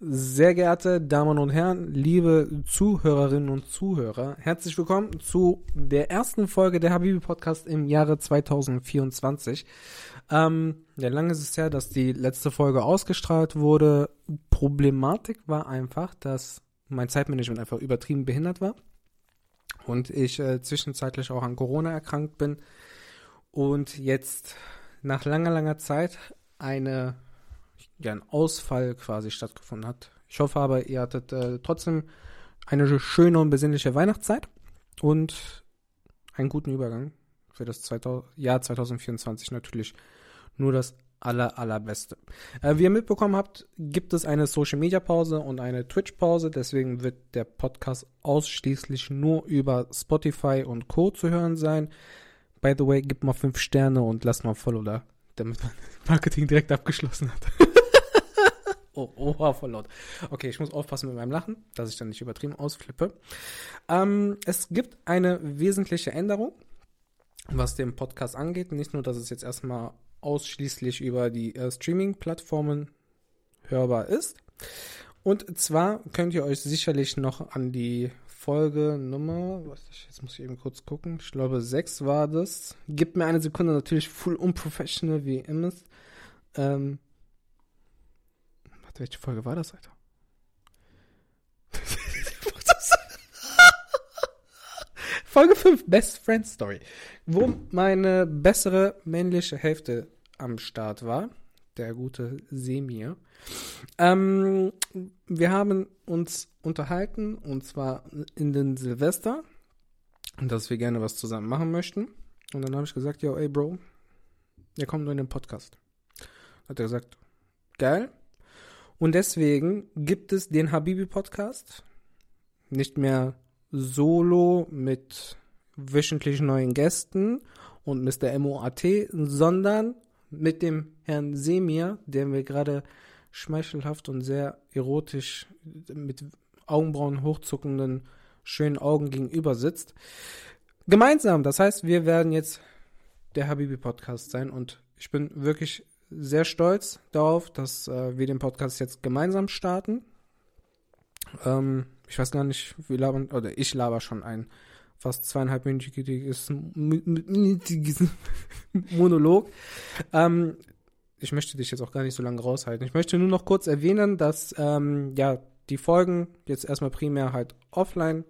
Sehr geehrte Damen und Herren, liebe Zuhörerinnen und Zuhörer, herzlich willkommen zu der ersten Folge der Habibi Podcast im Jahre 2024. Ähm, ja, lange ist es her, dass die letzte Folge ausgestrahlt wurde. Problematik war einfach, dass mein Zeitmanagement einfach übertrieben behindert war und ich äh, zwischenzeitlich auch an Corona erkrankt bin und jetzt nach langer, langer Zeit eine ja, ein Ausfall quasi stattgefunden hat. Ich hoffe aber, ihr hattet äh, trotzdem eine schöne und besinnliche Weihnachtszeit und einen guten Übergang für das 2000, Jahr 2024 natürlich nur das aller, allerbeste. Äh, wie ihr mitbekommen habt, gibt es eine Social Media Pause und eine Twitch Pause. Deswegen wird der Podcast ausschließlich nur über Spotify und Co. zu hören sein. By the way, gib mal fünf Sterne und lasst mal Follow da, damit man Marketing direkt abgeschlossen hat. Oh, oha, voll laut. Okay, ich muss aufpassen mit meinem Lachen, dass ich dann nicht übertrieben ausflippe. Ähm, es gibt eine wesentliche Änderung, was den Podcast angeht. Nicht nur, dass es jetzt erstmal ausschließlich über die äh, Streaming-Plattformen hörbar ist. Und zwar könnt ihr euch sicherlich noch an die Folge Nummer, jetzt muss ich eben kurz gucken, ich glaube 6 war das. Gibt mir eine Sekunde, natürlich full unprofessional wie immer. Ähm, welche Folge war das, Alter? Folge 5, Best Friend Story, wo meine bessere männliche Hälfte am Start war, der gute Semir. Ähm, wir haben uns unterhalten, und zwar in den Silvester, dass wir gerne was zusammen machen möchten. Und dann habe ich gesagt, yo, ey Bro, wir kommen nur in den Podcast. Hat er gesagt, geil. Und deswegen gibt es den Habibi Podcast. Nicht mehr solo mit wöchentlich neuen Gästen und Mr. MOAT, sondern mit dem Herrn Semir, der mir gerade schmeichelhaft und sehr erotisch mit Augenbrauen hochzuckenden schönen Augen gegenüber sitzt. Gemeinsam, das heißt, wir werden jetzt der Habibi Podcast sein und ich bin wirklich sehr stolz darauf, dass äh, wir den Podcast jetzt gemeinsam starten. Ähm, ich weiß gar nicht, wie labern, oder ich laber schon ein fast zweieinhalbminütiges Monolog. Ähm, ich möchte dich jetzt auch gar nicht so lange raushalten. Ich möchte nur noch kurz erwähnen, dass ähm, ja die Folgen jetzt erstmal primär halt offline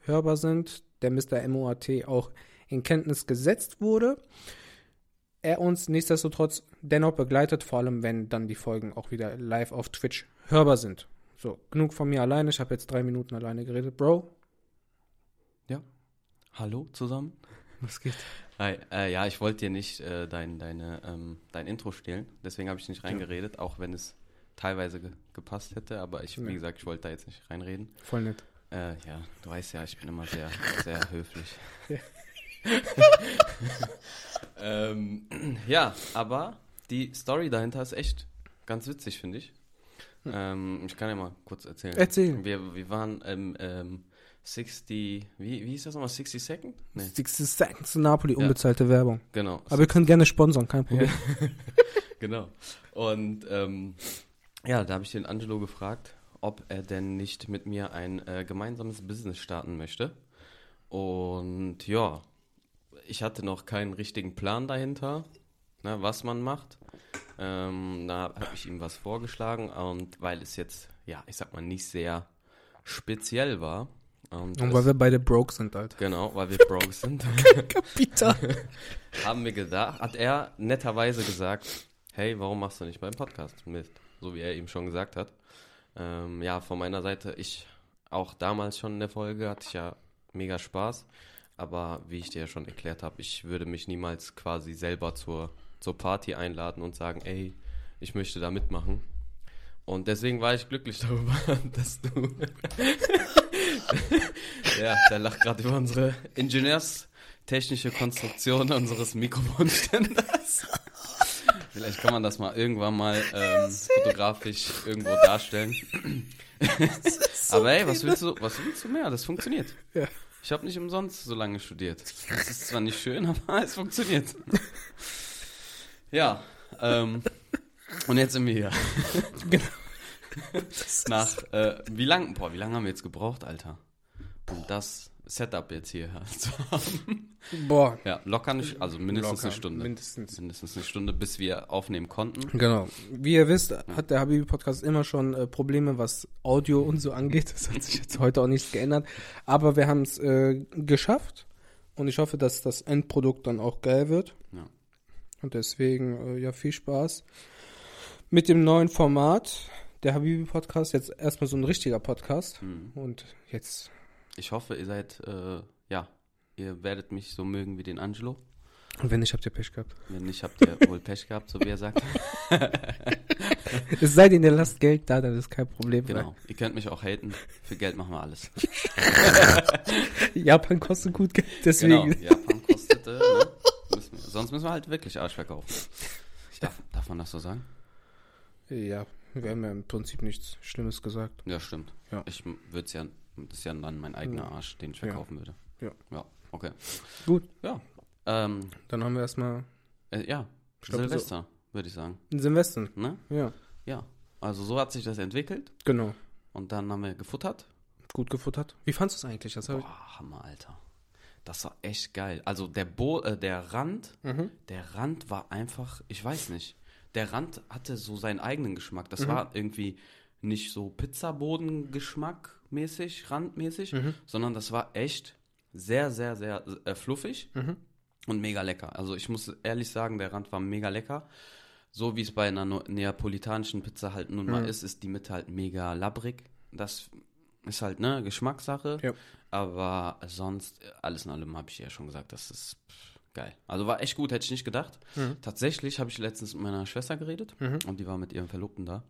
hörbar sind. Der Mr. MOAT auch in Kenntnis gesetzt wurde. Er uns nichtsdestotrotz dennoch begleitet, vor allem wenn dann die Folgen auch wieder live auf Twitch hörbar sind. So, genug von mir alleine. Ich habe jetzt drei Minuten alleine geredet. Bro? Ja. Hallo zusammen. Was geht? Hi, äh, ja, ich wollte dir nicht äh, dein, deine, ähm, dein Intro stehlen. Deswegen habe ich nicht reingeredet, auch wenn es teilweise ge gepasst hätte. Aber ich, wie gesagt, ich wollte da jetzt nicht reinreden. Voll nett. Äh, ja, du weißt ja, ich bin immer sehr, sehr höflich. Ja. ähm, ja, aber die Story dahinter ist echt ganz witzig, finde ich. Ähm, ich kann ja mal kurz erzählen. Erzähl. Wir, wir waren im ähm, 60, wie, wie hieß das nochmal? 60 Second? Nee. 60 Seconds zu Napoli, unbezahlte ja. Werbung. Genau. Aber wir können gerne sponsern, kein Problem. genau. Und ähm, ja, da habe ich den Angelo gefragt, ob er denn nicht mit mir ein äh, gemeinsames Business starten möchte. Und ja, ich hatte noch keinen richtigen Plan dahinter, ne, was man macht. Ähm, da habe ich ihm was vorgeschlagen und weil es jetzt, ja, ich sag mal, nicht sehr speziell war. Und, und weil wir beide broke sind halt. Genau, weil wir broke sind. Kapital. haben wir gedacht, hat er netterweise gesagt, hey, warum machst du nicht beim Podcast mit? So wie er eben schon gesagt hat. Ähm, ja, von meiner Seite, ich auch damals schon in der Folge hatte ich ja mega Spaß. Aber wie ich dir ja schon erklärt habe, ich würde mich niemals quasi selber zur zur Party einladen und sagen, ey, ich möchte da mitmachen. Und deswegen war ich glücklich darüber, dass du. ja, der lacht gerade über unsere ingenieurstechnische Konstruktion unseres Mikrofonständers. Vielleicht kann man das mal irgendwann mal ähm, fotografisch irgendwo darstellen. So Aber ey, was willst du, was willst du mehr? Das funktioniert. Ja. Ich habe nicht umsonst so lange studiert. Das ist zwar nicht schön, aber es funktioniert. Ja, ähm, und jetzt sind wir hier. Genau. Nach, äh, wie lange, boah, wie lange haben wir jetzt gebraucht, Alter? Um das Setup jetzt hier zu haben. Boah. Ja, locker nicht, also mindestens Locker, eine Stunde. mindestens. Mindestens eine Stunde, bis wir aufnehmen konnten. Genau. Wie ihr wisst, hat der Habibi-Podcast immer schon äh, Probleme, was Audio und so angeht. Das hat sich jetzt heute auch nichts geändert. Aber wir haben es äh, geschafft. Und ich hoffe, dass das Endprodukt dann auch geil wird. Ja. Und deswegen, äh, ja, viel Spaß mit dem neuen Format. Der Habibi-Podcast, jetzt erstmal so ein richtiger Podcast. Hm. Und jetzt, Ich hoffe, ihr seid, äh, ja, ihr werdet mich so mögen wie den Angelo. und wenn nicht, habt ihr Pech gehabt. Wenn nicht, habt ihr wohl Pech gehabt, so wie er sagt. Es sei denn, ihr lasst Geld da, dann ist kein Problem. Genau. Ihr könnt mich auch haten. Für Geld machen wir alles. Japan kostet gut Geld, deswegen. Genau. Japan kostet, äh, ne? müssen wir, sonst müssen wir halt wirklich Arsch verkaufen. Darf, darf man das so sagen? Ja, wir haben ja im Prinzip nichts Schlimmes gesagt. Ja, stimmt. Ja. Ich würde es ja, das ist ja dann mein eigener Arsch, den ich Ja. verkaufen würde. Ja. Ja, okay. Gut. Ja. Ähm, Dann haben wir erstmal äh, ja, glaub, Silvester, würde ich sagen. Silvester. Ne? Ja, Ja. Also so hat sich das entwickelt genau. und dann haben wir gefuttert. Gut gefuttert. Wie fandest du es eigentlich? Das hab ich, Boah, Hammer, Alter. Das war echt geil. Also der Bo äh, der Rand, mhm. der Rand war einfach, ich weiß nicht. Der Rand hatte so seinen eigenen Geschmack. Das Mhm. war irgendwie nicht so Pizzaboden-Geschmack mäßig, randmäßig, Mhm. sondern das war echt sehr, sehr, sehr äh, fluffig Mhm. und mega lecker. Also ich muss ehrlich sagen, der Rand war mega lecker. So wie es bei einer neapolitanischen Pizza halt nun mal Mhm. ist, ist die Mitte halt mega labbrig. Das ist halt, ne, Geschmackssache. Ja. Aber sonst, alles in allem habe ich ja schon gesagt, das ist geil. Also war echt gut, hätte ich nicht gedacht. Mhm. Tatsächlich habe ich letztens mit meiner Schwester geredet Mhm. und die war mit ihrem Verlobten da.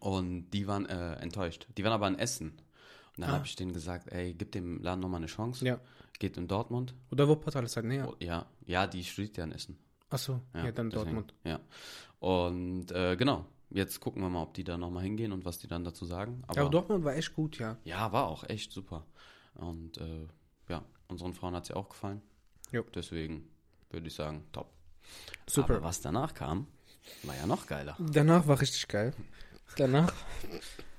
Und die waren äh, enttäuscht. Die waren aber in Essen. Dann Ah. habe ich denen gesagt, ey, gib dem Laden nochmal eine Chance. Ja. Geht in Dortmund. Oder Wuppertal ist halt näher. Oh, ja, ja, die studiert ja in Essen. Achso, ja, dann deswegen, Dortmund. Ja. Und äh, genau, jetzt gucken wir mal, ob die da nochmal hingehen und was die dann dazu sagen. Aber, Ja, aber Dortmund war echt gut, ja. ja, war auch echt super. Und äh, ja, unseren Frauen hat sie auch gefallen. Jo. Deswegen würde ich sagen, top. Super. Aber was danach kam, war ja noch geiler. Danach war richtig geil. Danach,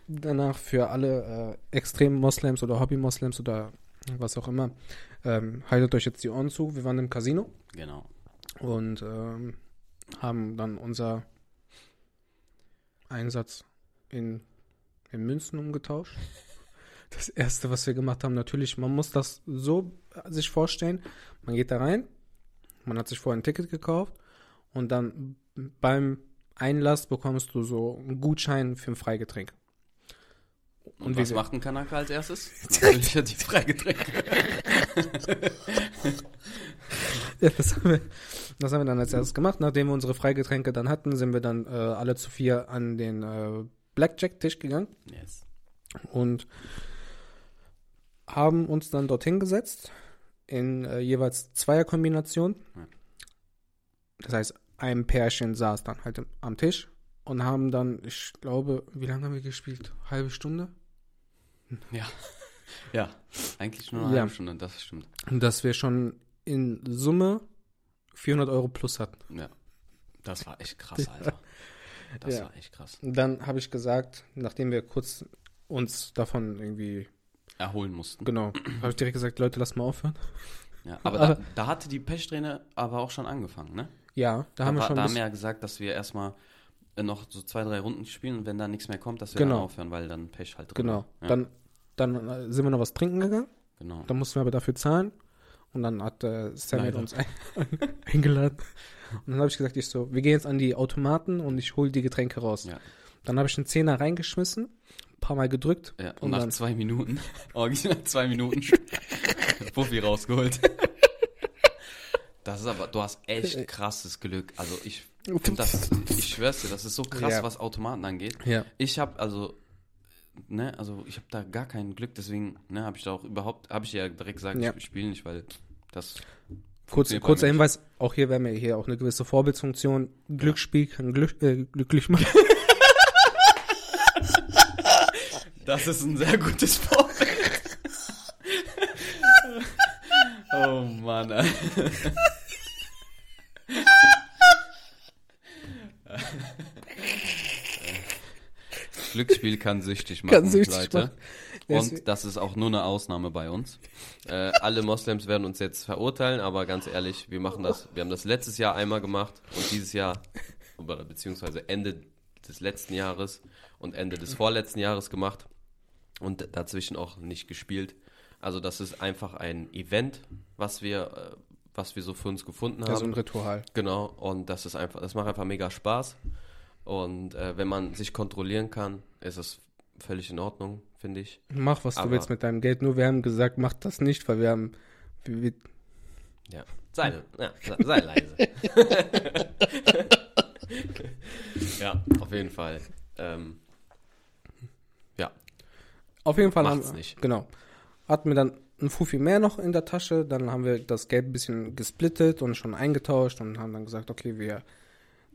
danach für alle äh, extremen Moslems oder Hobby-Moslems oder was auch immer, ähm, haltet euch jetzt die Ohren zu. Wir waren im Casino Genau. und ähm, haben dann unser Einsatz in, in Münzen umgetauscht. Das erste, was wir gemacht haben, natürlich, man muss das so sich vorstellen. Man geht da rein, man hat sich vorher ein Ticket gekauft und dann beim Einlass bekommst du so einen Gutschein für ein Freigetränk. Und, was macht ein Kanaka als erstes? Natürlich hat die Freigetränke. Ja, das haben, wir, das haben wir dann als erstes gemacht. Nachdem wir unsere Freigetränke dann hatten, sind wir dann äh, alle zu vier an den äh, Blackjack-Tisch gegangen Yes. und haben uns dann dorthin gesetzt in äh, jeweils Zweierkombination. Das heißt, ein Pärchen saß dann halt am Tisch und haben dann, ich glaube, wie lange haben wir gespielt? Halbe Stunde? Ja. Ja, eigentlich nur eine Ja. halbe Stunde, das stimmt. Und dass wir schon in Summe 400 Euro plus hatten. Ja. Das war echt krass, Alter. Das Ja. war echt krass. Dann habe ich gesagt, nachdem wir kurz uns davon irgendwie, Erholen mussten. genau, habe ich direkt gesagt, Leute, lasst mal aufhören. Ja, aber Aber- da, da hatte die Pechsträhne aber auch schon angefangen, ne? Ja, da, haben wir schon da haben wir ja gesagt, dass wir erstmal noch so zwei, drei Runden spielen und wenn da nichts mehr kommt, dass wir Genau. dann aufhören, weil dann Pech halt drin genau. Ja, Dann, dann äh, sind wir noch was trinken gegangen, genau. dann mussten wir aber dafür zahlen. Und dann hat äh, Samuel uns ein, eingeladen. Und dann habe ich gesagt, ich so, wir gehen jetzt an die Automaten und ich hole die Getränke raus. Ja. Dann habe ich einen Zehner reingeschmissen, ein paar Mal gedrückt. Ja, und, Und nach zwei Minuten, original zwei Minuten, Puffi rausgeholt. Das ist aber, du hast echt krasses Glück. Also ich das, ich schwör's dir, das ist so krass, Ja. was Automaten angeht. Ja. Ich habe also, ne, also ich habe da gar kein Glück, deswegen, ne, habe ich da auch überhaupt, habe ich ja direkt gesagt, Ja. ich spiele nicht, weil das Kurz, kurzer. Hinweis, auch hier wäre mir hier auch eine gewisse Vorbildsfunktion. Glücksspiel kann glück, äh, glücklich machen. Das ist ein sehr gutes Vorbild. oh Mann. Glücksspiel kann süchtig machen, Kann süchtig Leute. machen. Und das ist auch nur eine Ausnahme bei uns. Äh, alle Moslems werden uns jetzt verurteilen, aber ganz ehrlich, wir machen das. Wir haben das letztes Jahr einmal gemacht und dieses Jahr, beziehungsweise Ende des letzten Jahres und Ende des vorletzten Jahres gemacht und dazwischen auch nicht gespielt. Also das ist einfach ein Event, was wir, äh, was wir so für uns gefunden haben. Ja, so ein Ritual. Genau, und das ist einfach, das macht einfach mega Spaß. Und äh, wenn man sich kontrollieren kann, ist es völlig in Ordnung, finde ich. Mach, was du Aber- willst mit deinem Geld. Nur wir haben gesagt, mach das nicht, weil wir haben. Wir, wir, Ja. Sei, ja, sei, leise. ja, auf jeden Fall. Ähm, ja, auf jeden Fall Macht's haben nicht. Genau. Hatten wir dann ein Fufi mehr noch in der Tasche. Dann haben wir das Geld ein bisschen gesplittet und schon eingetauscht und haben dann gesagt, okay, wir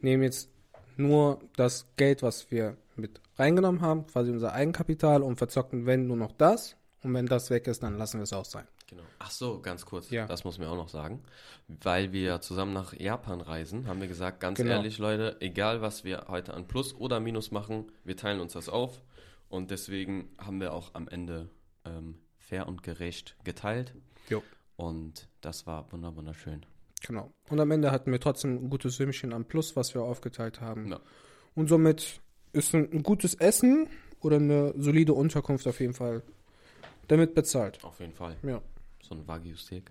nehmen jetzt nur das Geld, was wir mit reingenommen haben, quasi unser Eigenkapital und verzocken, wenn nur noch das. Und wenn das weg ist, dann lassen wir es auch sein. genau. Ach so, ganz kurz, Ja. das muss mir auch noch sagen. Weil wir zusammen nach Japan reisen, haben wir gesagt, ganz Genau. ehrlich, Leute, egal was wir heute an Plus oder Minus machen, wir teilen uns das auf. Und deswegen haben wir auch am Ende ähm, fair und gerecht geteilt. Jo. Und das war wunder- wunderschön. Genau. Und am Ende hatten wir trotzdem ein gutes Sümmchen am Plus, was wir aufgeteilt haben. Ja. Und somit ist ein, ein gutes Essen oder eine solide Unterkunft auf jeden Fall damit bezahlt. Auf jeden Fall. Ja. So ein Wagyu-Steak.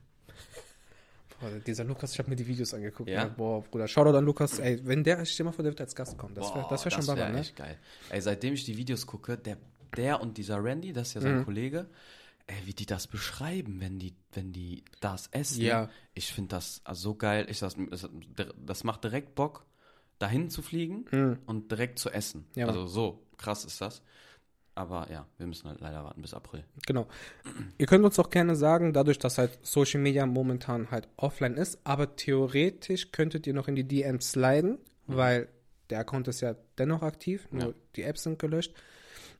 Boah, dieser Lukas, ich habe mir die Videos angeguckt. Ja? Ne? Boah, Bruder, Shoutout an Lukas. Ey, wenn der, stell dir mal vor, der wird als Gast kommen. Das wäre Boah, das wär schon Baba, ne? echt geil. Ey, seitdem ich die Videos gucke, der, der und dieser Randy, das ist ja sein Mhm. Kollege, ey, wie die das beschreiben, wenn die, wenn die das essen. Ja. Ich finde das so geil. Ich, das, das, macht direkt Bock, dahin zu fliegen Mhm. und direkt zu essen. Ja, also so krass ist das. Aber ja, wir müssen halt leider warten bis April. Genau. Ihr könnt uns auch gerne sagen, dadurch, dass halt Social Media momentan halt offline ist, aber theoretisch könntet ihr noch in die DMs sliden, weil der Account ist ja dennoch aktiv, nur Ja. die Apps sind gelöscht.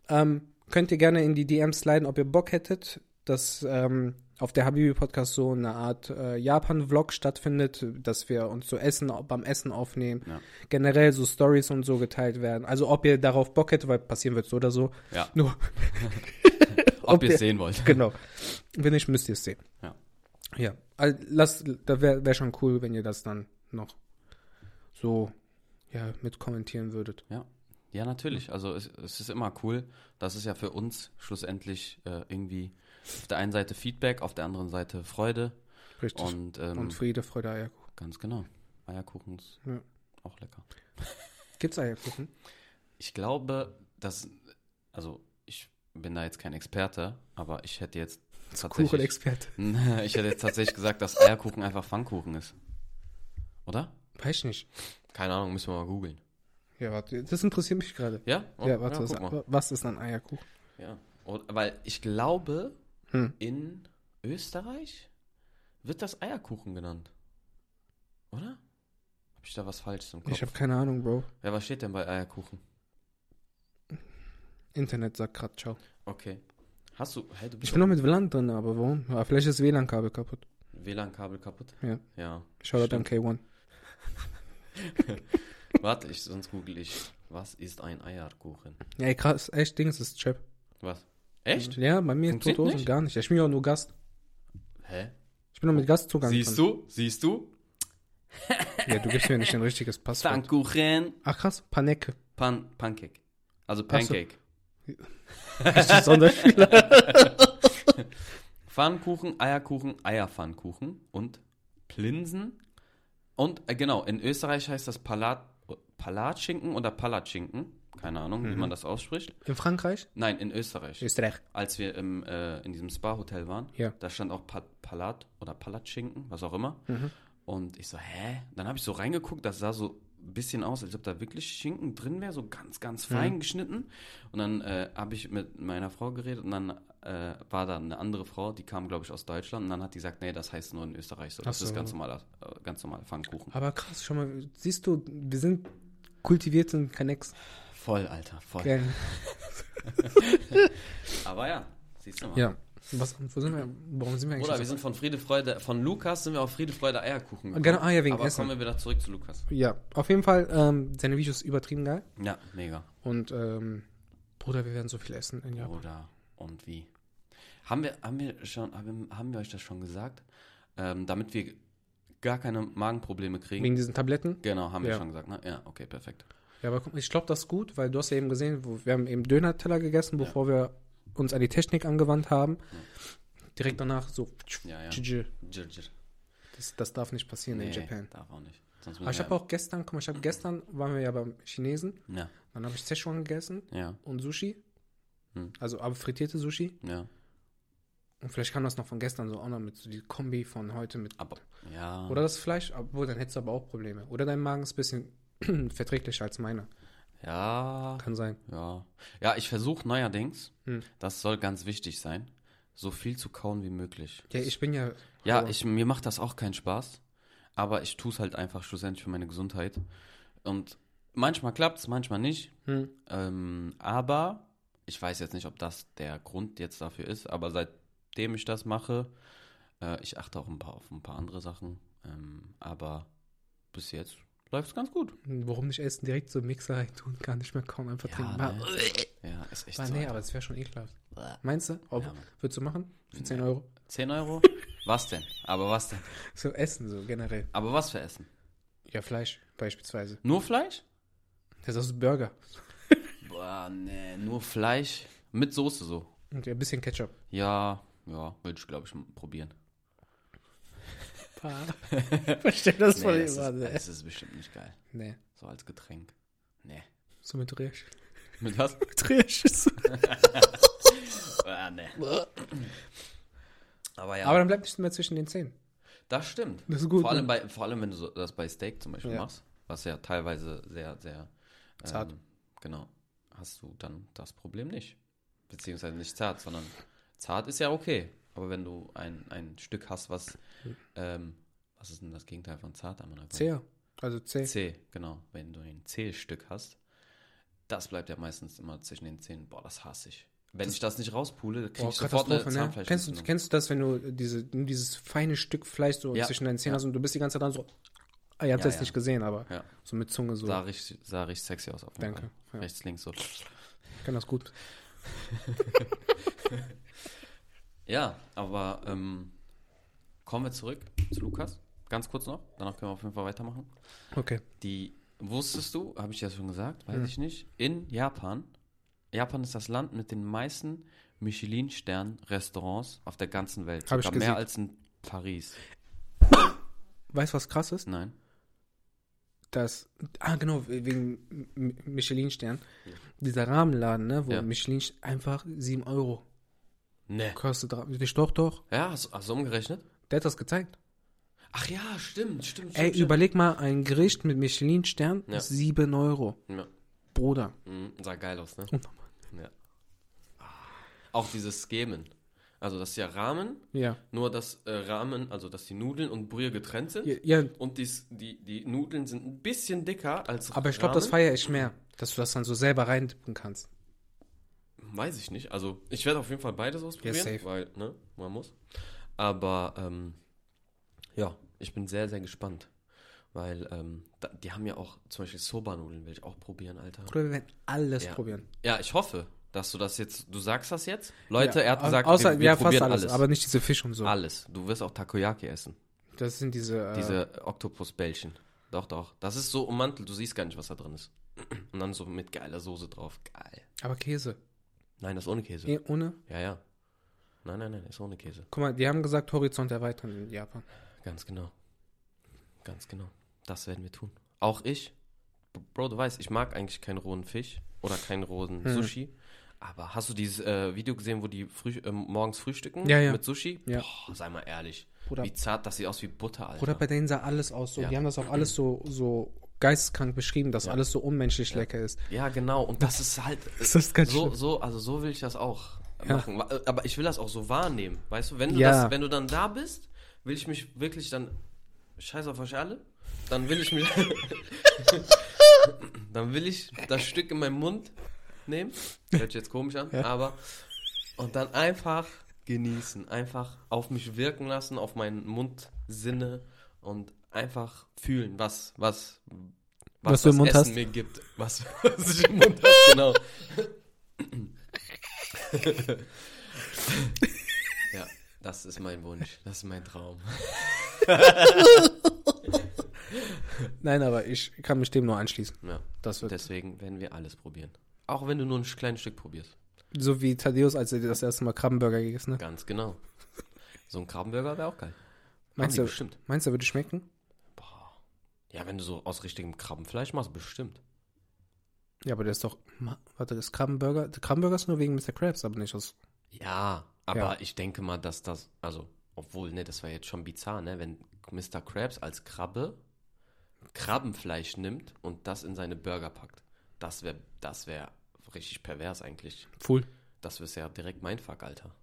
Ähm, könnt ihr gerne in die DMs sliden, ob ihr Bock hättet, dass ähm, auf der Habibi Podcast so eine Art äh, Japan-Vlog stattfindet, dass wir uns so Essen beim Essen aufnehmen, Ja. generell so Stories und so geteilt werden. Also ob ihr darauf Bock hättet, weil passieren wird so oder so. Ja, Nur ob, Ob ihr es sehen wollt. Genau. Wenn nicht, müsst ihr es sehen. Ja. Ja. Also, lasst, da wäre wär schon cool, wenn ihr das dann noch so ja, mit kommentieren würdet. Ja, natürlich. Also es, es ist immer cool. Das ist ja für uns schlussendlich äh, irgendwie auf der einen Seite Feedback, auf der anderen Seite Freude. Richtig. Und, ähm, Und Friede, Freude, Eierkuchen. ganz genau. Eierkuchen ist Ja. auch lecker. Gibt's Eierkuchen? Ich glaube, dass, also ich bin da jetzt kein Experte, aber ich hätte jetzt tatsächlich, Kuchenexperte. ich hätte jetzt tatsächlich gesagt, dass Eierkuchen einfach Pfannkuchen ist. Oder? Weiß ich nicht. Keine Ahnung, müssen wir mal googeln. Ja, warte, das interessiert mich gerade. Ja? Oh, ja, warte, mal. was, was ist ein Eierkuchen? Ja. Und, weil ich glaube, Hm. in Österreich wird das Eierkuchen genannt. Oder? Hab ich da was Falsches im Kopf? Ich habe keine Ahnung, Bro. ja, was steht denn bei Eierkuchen? Internet sagt grad ciao. Okay. Hast du, hey, du Ich bin noch mit WLAN drin, aber warum? Ja, vielleicht ist das WLAN-Kabel kaputt. WLAN-Kabel kaputt? Ja. Ja. Shoutout an Stimmt. K1. Warte, ich, sonst google ich. Was ist ein Eierkuchen? Ja, ey, krass, echt, Ding ist das Chip. Was? Echt? Ja, bei mir Funktioniert Totosen gar nicht. Ich bin ja auch nur Gast. Hä? Ich bin noch mit Gastzugang Siehst du? Siehst du? Ja, du gibst mir nicht ein richtiges Passwort. Pfannkuchen. Ach krass, Panecke. Pan Pancake. Also so. Pancake. Richtig Sonderspieler. Pfannkuchen, Eierkuchen, Eierpfannkuchen und Plinsen. Und äh, genau, in Österreich heißt das Palat, Palatschinken oder Palatschinken. Keine Ahnung, wie Mhm. man das ausspricht. In Frankreich? Nein, in Österreich. Österreich. Als wir im, äh, in diesem Spa-Hotel waren, Ja. da stand auch pa Palat oder Palatschinken, was auch immer. Mhm. Und ich so, hä? Dann habe ich so reingeguckt, das sah so ein bisschen aus, als ob da wirklich Schinken drin wäre, so ganz, ganz Mhm. fein geschnitten. Und dann äh, habe ich mit meiner Frau geredet und dann äh, war da eine andere Frau, die kam, glaube ich, aus Deutschland. Und dann hat die gesagt, nee, das heißt nur in Österreich so. Das so. ist ganz normaler, äh, ganz normaler Pfannkuchen. Aber krass, schau mal, siehst du, wir sind kultiviert und kein Ex. Voll, Alter, voll. Geil. Aber ja, siehst du mal. Ja. Was, wo sind wir? Warum sind wir eigentlich Oder wir sind von Friede, Freude, von Lukas sind wir auf Friede, Freude, Eierkuchen gekommen. Genau, ah ja, wegen Aber Essen. kommen wir wieder zurück zu Lukas. Ja, auf jeden Fall, ähm, seine Videos übertrieben geil. Ja, mega. Und ähm, Bruder, wir werden so viel essen in Japan. Oder und wie? Haben wir, haben wir schon, haben, haben wir euch das schon gesagt? Ähm, damit wir gar keine Magenprobleme kriegen. Wegen diesen Tabletten? Genau, haben wir Ja. schon gesagt, ne? Ja, okay, perfekt. Ja, aber ich glaube, das ist gut, weil du hast ja eben gesehen, wir haben eben Döner-Teller gegessen, bevor wir uns an die Technik angewandt haben. Direkt danach so, Ja, ja. GG. Jirjir. Das, das darf nicht passieren in Nee, Japan. darf auch nicht. Aber ich habe auch gestern, guck mal, ich habe gestern, waren wir ja beim Chinesen, Ja, dann habe ich Szechuan gegessen ja, und Sushi. Hm. Also aber frittierte Sushi. ja. Und vielleicht kam das noch von gestern so auch noch mit so die Kombi von heute mit. Aber, ja. Oder das Fleisch, obwohl dann hättest du aber auch Probleme. Oder dein Magen ist ein bisschen verträglicher als meiner. Ja, Kann sein. ja. Ja, ich versuche neuerdings, Hm. das soll ganz wichtig sein, so viel zu kauen wie möglich. Ja, ich bin ja. Ja, ich, mir macht das auch keinen Spaß, aber ich tue es halt einfach schlussendlich für meine Gesundheit. Und manchmal klappt es, manchmal nicht. Hm. Ähm, aber ich weiß jetzt nicht, ob das der Grund jetzt dafür ist, aber seitdem ich das mache, äh, ich achte auch ein paar, auf ein paar andere Sachen, ähm, aber bis jetzt läuft es ganz gut. Warum nicht essen? Direkt so Mixer rein tun, gar nicht mehr kauen, einfach Ja, trinken. ne? Ja, ist echt bah, so. nee, aber das wäre schon ekelhaft. Meinst du? Ob, Ja, würdest du machen? Für 10 Euro? 10 Euro? Was denn? Aber was denn? So Essen, so generell. Aber was für Essen? Ja, Fleisch beispielsweise. Nur Fleisch? Das ist Burger. Boah, nee, nur Fleisch mit Soße so. Und ein bisschen Ketchup. Ja, ja, würde ich glaube ich probieren. Verstehe das Nee, voll das, Nee. das ist bestimmt nicht geil. nee. So als Getränk. Nee. So mit Riesch. Mit was? Mit Riesch ah, nee. Aber ja, Aber dann bleibt nichts mehr zwischen den Zähnen. das stimmt. Das ist gut, Vor allem, ne? bei, vor allem wenn du so, das bei Steak zum Beispiel Ja. machst, was ja teilweise sehr, sehr ähm, Zart. Genau. Hast du dann das Problem nicht. Beziehungsweise nicht zart, sondern zart ist ja okay. Aber wenn du ein, ein Stück hast, was, ähm, was ist denn das Gegenteil von zart? Amanagon? Zäher. Also zäh. C, genau. Wenn du ein C-Stück hast, das bleibt ja meistens immer zwischen den Zähnen. Boah, das hasse ich. Wenn ich das nicht rauspule, kriege ich sofort eine Katastrophe, ne? Kennst du, kennst du das, wenn du diese, dieses feine Stück Fleisch so Ja, zwischen deinen Zähnen ja. hast und du bist die ganze Zeit dann so. Ah, ihr habt Ja, das nicht gesehen, aber so mit Zunge so. Sah richtig, sah richtig sexy aus auf jeden Danke. Rechts, links so. Ich kann das gut. Ja, aber ähm, kommen wir zurück zu Lukas. Ganz kurz noch, danach können wir auf jeden Fall weitermachen. Okay. Die wusstest du, habe ich ja schon gesagt, weiß Hm. ich nicht, in Japan. Japan ist das Land mit den meisten Michelin-Stern-Restaurants auf der ganzen Welt. Hab ich Sogar mehr gesehen. als in Paris. Weißt du, was krass ist? Nein. Das, ah, genau, wegen Michelin-Stern. Dieser Rahmenladen, ne, wo Ja. Michelin einfach 7 Euro Nee. kostet. Dich doch, doch. Ja, hast, hast du umgerechnet? Der hat das gezeigt. Ach ja, stimmt, stimmt, Ey, stimmt. überleg mal, ein Gericht mit Michelin-Stern Ja. ist 7 Euro. stimmt. Ja. Bruder. Mhm, sah geil aus, ne? Unnormal. Ja. Auch dieses Schemen. Also das ist ja Rahmen, Ja. nur dass äh, Rahmen, also dass die Nudeln und Brühe getrennt sind. Ja, ja Und dies, die, die Nudeln sind ein bisschen dicker als aber ich glaube, das feiere ich mehr, dass du das dann so selber reindippen kannst. Weiß ich nicht. Also ich werde auf jeden Fall beides ausprobieren, safe. weil, ne, man muss. Aber ähm, ja, ich bin sehr, sehr gespannt. Weil ähm, da, die haben ja auch, zum Beispiel Soba-Nudeln will ich auch probieren, Alter. Bruder, wir werden alles Ja. probieren. Ja, ich hoffe, dass du das jetzt, du sagst das jetzt. Leute, ja, er hat gesagt, außer, wir, wir ja, fast probieren alles, alles. aber nicht diese Fisch und so. Alles. Du wirst auch Takoyaki essen. Das sind diese, äh, Diese Oktopusbällchen. Doch, doch. Das ist so ummantelt, du siehst gar nicht, was da drin ist. Und dann so mit geiler Soße drauf. Geil. aber Käse. Nein, das ist ohne Käse. Eh, ohne? Ja, ja. Nein, nein, nein, ist ohne Käse. Guck mal, die haben gesagt, Horizont erweitern in Japan. Ganz genau. Ganz genau. Das werden wir tun. Auch ich. Bro, du weißt, ich mag eigentlich keinen rohen Fisch oder keinen rohen Hm. Sushi. Aber hast du dieses äh, Video gesehen, wo die früh, äh, morgens frühstücken Ja, ja. mit Sushi? Ja. Boah, sei mal ehrlich. Bruder, Wie zart, das sieht aus wie Butter, Alter. Bruder, bei denen sah alles aus so. Ja. Die haben das auch alles so, so geisteskrank beschrieben, dass Ja. alles so unmenschlich Ja. lecker ist. ja, genau. Und das ist halt Das ist ganz so, schlimm. so, also so will ich das auch Ja. machen. Wa- Aber ich will das auch so wahrnehmen. Weißt du, wenn du, das, wenn du dann da bist, will ich mich wirklich dann. Scheiß auf euch alle. Dann will ich mich. dann will ich das Stück in meinen Mund nehmen. Hört sich jetzt komisch an, aber. Und dann einfach genießen. Einfach auf mich wirken lassen, auf meinen Mundsinne und einfach fühlen, was, was, Was du im das Mund Essen hast. mir gibt. Was, was ich im Mund habe, genau. ja, das ist mein Wunsch. Das ist mein Traum. Nein, aber ich kann mich dem nur anschließen. Ja. Das wird Deswegen werden wir alles probieren. Auch wenn du nur ein kleines Stück probierst. so wie Thaddeus, als er das erste Mal Krabbenburger gegessen hat. Ganz genau. So ein Krabbenburger wäre auch geil. Meinst du, bestimmt. meinst du, würde schmecken? Ja, wenn du so aus richtigem Krabbenfleisch machst, bestimmt. Ja, aber der ist doch. Warte, das Krabbenburger. Der Krabbenburger ist nur wegen Mr. Krabs, aber nicht aus. Ja, aber Ja. ich denke mal, dass das, also, obwohl, ne, das wäre jetzt schon bizarr, ne, wenn Mr. Krabs als Krabbe Krabbenfleisch nimmt und das in seine Burger packt. Das wäre, das wäre richtig pervers eigentlich. Full. Das ist ja direkt mein Fuck, Alter.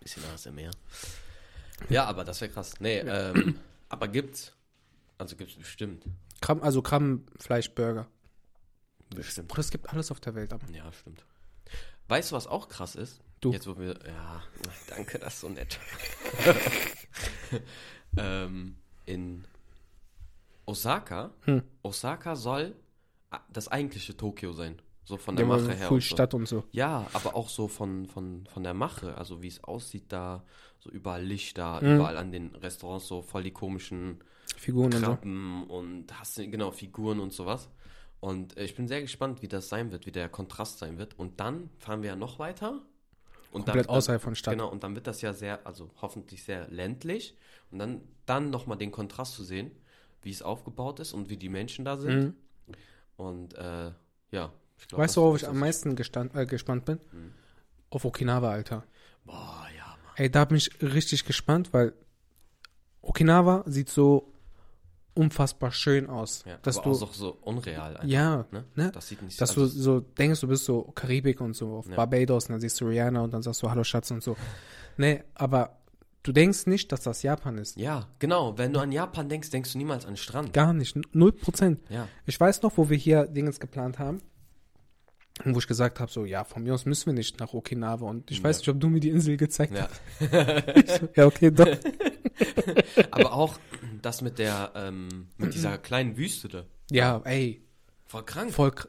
Bisschen ASMR. Ja, aber das wäre krass. Nee, ähm, aber gibt's. Also gibt's bestimmt. Krabben, also Krabbenfleischburger. Bestimmt. Oder es gibt alles auf der Welt. Aber. Ja, stimmt. Weißt du, was auch krass ist? Du. Jetzt, wo wir. Ja, danke, das ist so nett. ähm, in Osaka. Hm. Osaka soll a- das eigentliche Tokio sein. So von der Der Mache her. Und so. Stadt und so. Ja, aber auch so von, von, von der Mache, also wie es aussieht da, so überall Lichter, Mhm. überall an den Restaurants so voll die komischen Figuren und so. Krabben und hast genau Figuren und sowas. Und äh, ich bin sehr gespannt, wie das sein wird, wie der Kontrast sein wird. Und dann fahren wir ja noch weiter. Und Komplett dann, außerhalb von Stadt. Genau, und dann wird das ja sehr, also hoffentlich sehr ländlich. Und dann, dann nochmal den Kontrast zu sehen, wie es aufgebaut ist und wie die Menschen da sind. Mhm. Und äh, ja, ich glaube. Weißt du, worauf ich am meisten gestand, äh, gespannt bin? Hm. Auf Okinawa, Alter. Boah, ja, Mann. Ey, da bin ich richtig gespannt, weil Okinawa sieht so unfassbar schön aus. Ja, dass aber du, auch so, unreal. Einfach, ja, ne? ne? Das sieht nicht dass du so denkst, du bist so Karibik und so auf Ja. Barbados und dann siehst du Rihanna und dann sagst du Hallo Schatz und so. Nee, aber du denkst nicht, dass das Japan ist. Ja, genau. Wenn du an Japan denkst, denkst du niemals an Strand. Gar nicht. Null Prozent. Ja. Ich weiß noch, wo wir hier Dingens geplant haben. Wo ich gesagt habe, so, ja, von mir aus müssen wir nicht nach Okinawa. Und ich Ja. weiß nicht, ob du mir die Insel gezeigt ja. hast. Ja, okay, doch. Aber auch das mit der, ähm, mit dieser kleinen Wüste da. Ja, ey, Voll krank. voll kr-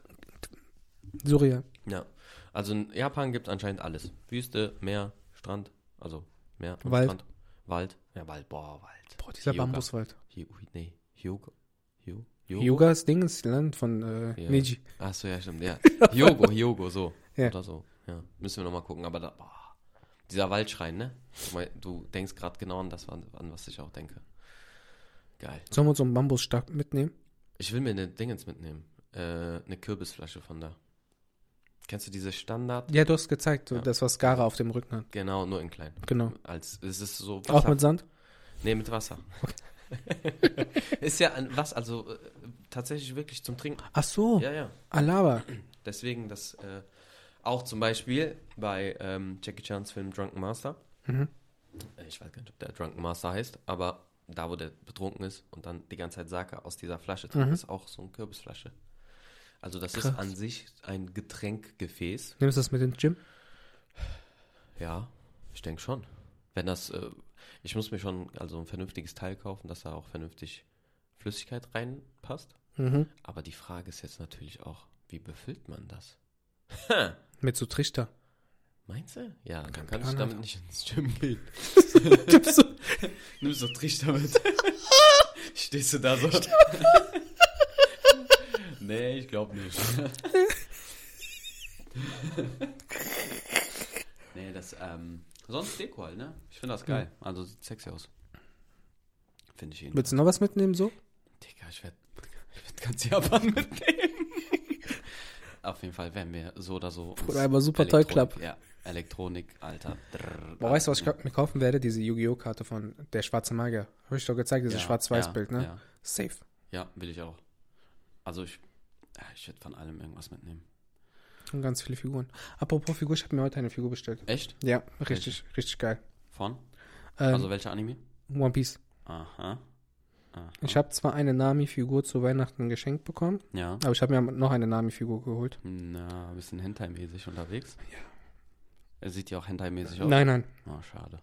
surreal. Ja. Also in Japan gibt es anscheinend alles. Wüste, Meer, Strand, also Meer und Wald. Strand. Wald. Ja, Wald. Boah, Wald. Boah, dieser Hyuga. Bambuswald. Hy nee, Hyogo. Hyo Hyogo? Hyuga ist Dingens, Land von äh, Ja. Neji. Achso, ja, stimmt. Ja. Hyogo, Hyogo, so. Ja. Oder so. Ja. Müssen wir nochmal gucken. Aber da, boah. Dieser Waldschrein, ne? Du, denkst gerade genau an das, an, an was ich auch denke. Geil. Sollen wir uns so einen Bambusstab mitnehmen? Ich will mir eine Dingens mitnehmen. Äh, eine Kürbisflasche von da. Kennst du diese Standard? Ja, du hast gezeigt, Ja. das, was Gara auf dem Rücken hat. Genau, nur in klein. Genau. Als, es ist so Auch mit Sand? Nee, mit Wasser. ist ja ein, was, also äh, tatsächlich wirklich zum Trinken. Ach so, Ja, ja. Alaba. Deswegen das äh, auch zum Beispiel bei ähm, Jackie Chans Film Drunken Master. Mhm. Äh, Ich weiß gar nicht, ob der Drunken Master heißt, aber da, wo der betrunken ist und dann die ganze Zeit Sake aus dieser Flasche trinkt, Mhm. ist auch so eine Kürbisflasche. Also das Krass. ist an sich ein Getränkgefäß. Nimmst du das mit ins Gym? Ja, ich denke schon. Wenn das, äh, ich muss mir schon also ein vernünftiges Teil kaufen, dass da auch vernünftig Flüssigkeit reinpasst. Mhm. Aber die Frage ist jetzt natürlich auch, wie befüllt man das? Mit so Trichter. Meinst du? Ja, dann Kein kann Plan, ich damit Alter. nicht ins Gym gehen. Tippst du? Nimmst du Trichter mit? Stehst du da so? nee, ich glaube nicht. nee, das, ähm, sonst Deko halt, ne? Ich finde das geil. Also sieht sexy aus. Finde ich jeden. Willst du noch was mitnehmen so? Digga, ich werde ich werd ganz Japan mitnehmen. Auf jeden Fall werden wir so oder so. Bruder, aber super Elektronik- Club. Ja, Elektronik, Alter. Drrr, Boah, weißt du, was ich mir kaufen werde? Diese Yu-Gi-Oh! Karte von Der Schwarze Magier. Habe ich doch gezeigt, dieses Ja, Schwarz-Weiß-Bild, ja, ne? Ja. Safe. ja, will ich auch. Also ich, ich werde von allem irgendwas mitnehmen. Und ganz viele Figuren. Apropos Figur, ich habe mir heute eine Figur bestellt. Echt? Ja, richtig, richtig geil. Von? Ähm, also welcher Anime? One Piece. Aha. Aha. Ich habe zwar eine Nami-Figur zu Weihnachten geschenkt bekommen, Ja. aber ich habe mir noch eine Nami-Figur geholt. Na, ein bisschen Hentai-mäßig unterwegs. Ja. Er sieht ja auch Hentai-mäßig aus. Nein, nein. Oh, schade.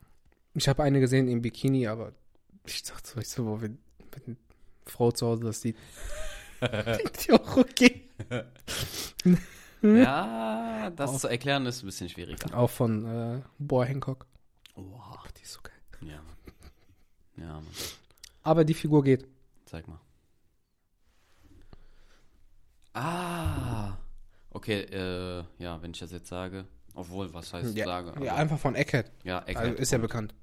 Ich habe eine gesehen im Bikini, aber ich dachte so, ich so, wo wenn, wenn eine Frau zu Hause das sieht. Klingt ja auch okay. Ja, das zu erklären ist ein bisschen schwieriger. Auch von äh, Boa Hancock. Wow. Die ist so geil. Ja, Mann. Ja, Mann. Aber die Figur geht. Zeig mal. Ah. Okay, äh, ja, wenn ich das jetzt sage. Obwohl, was heißt Ja, sage? ja, Aber- einfach von Egghead. ja Egghead Also ist ja bekannt.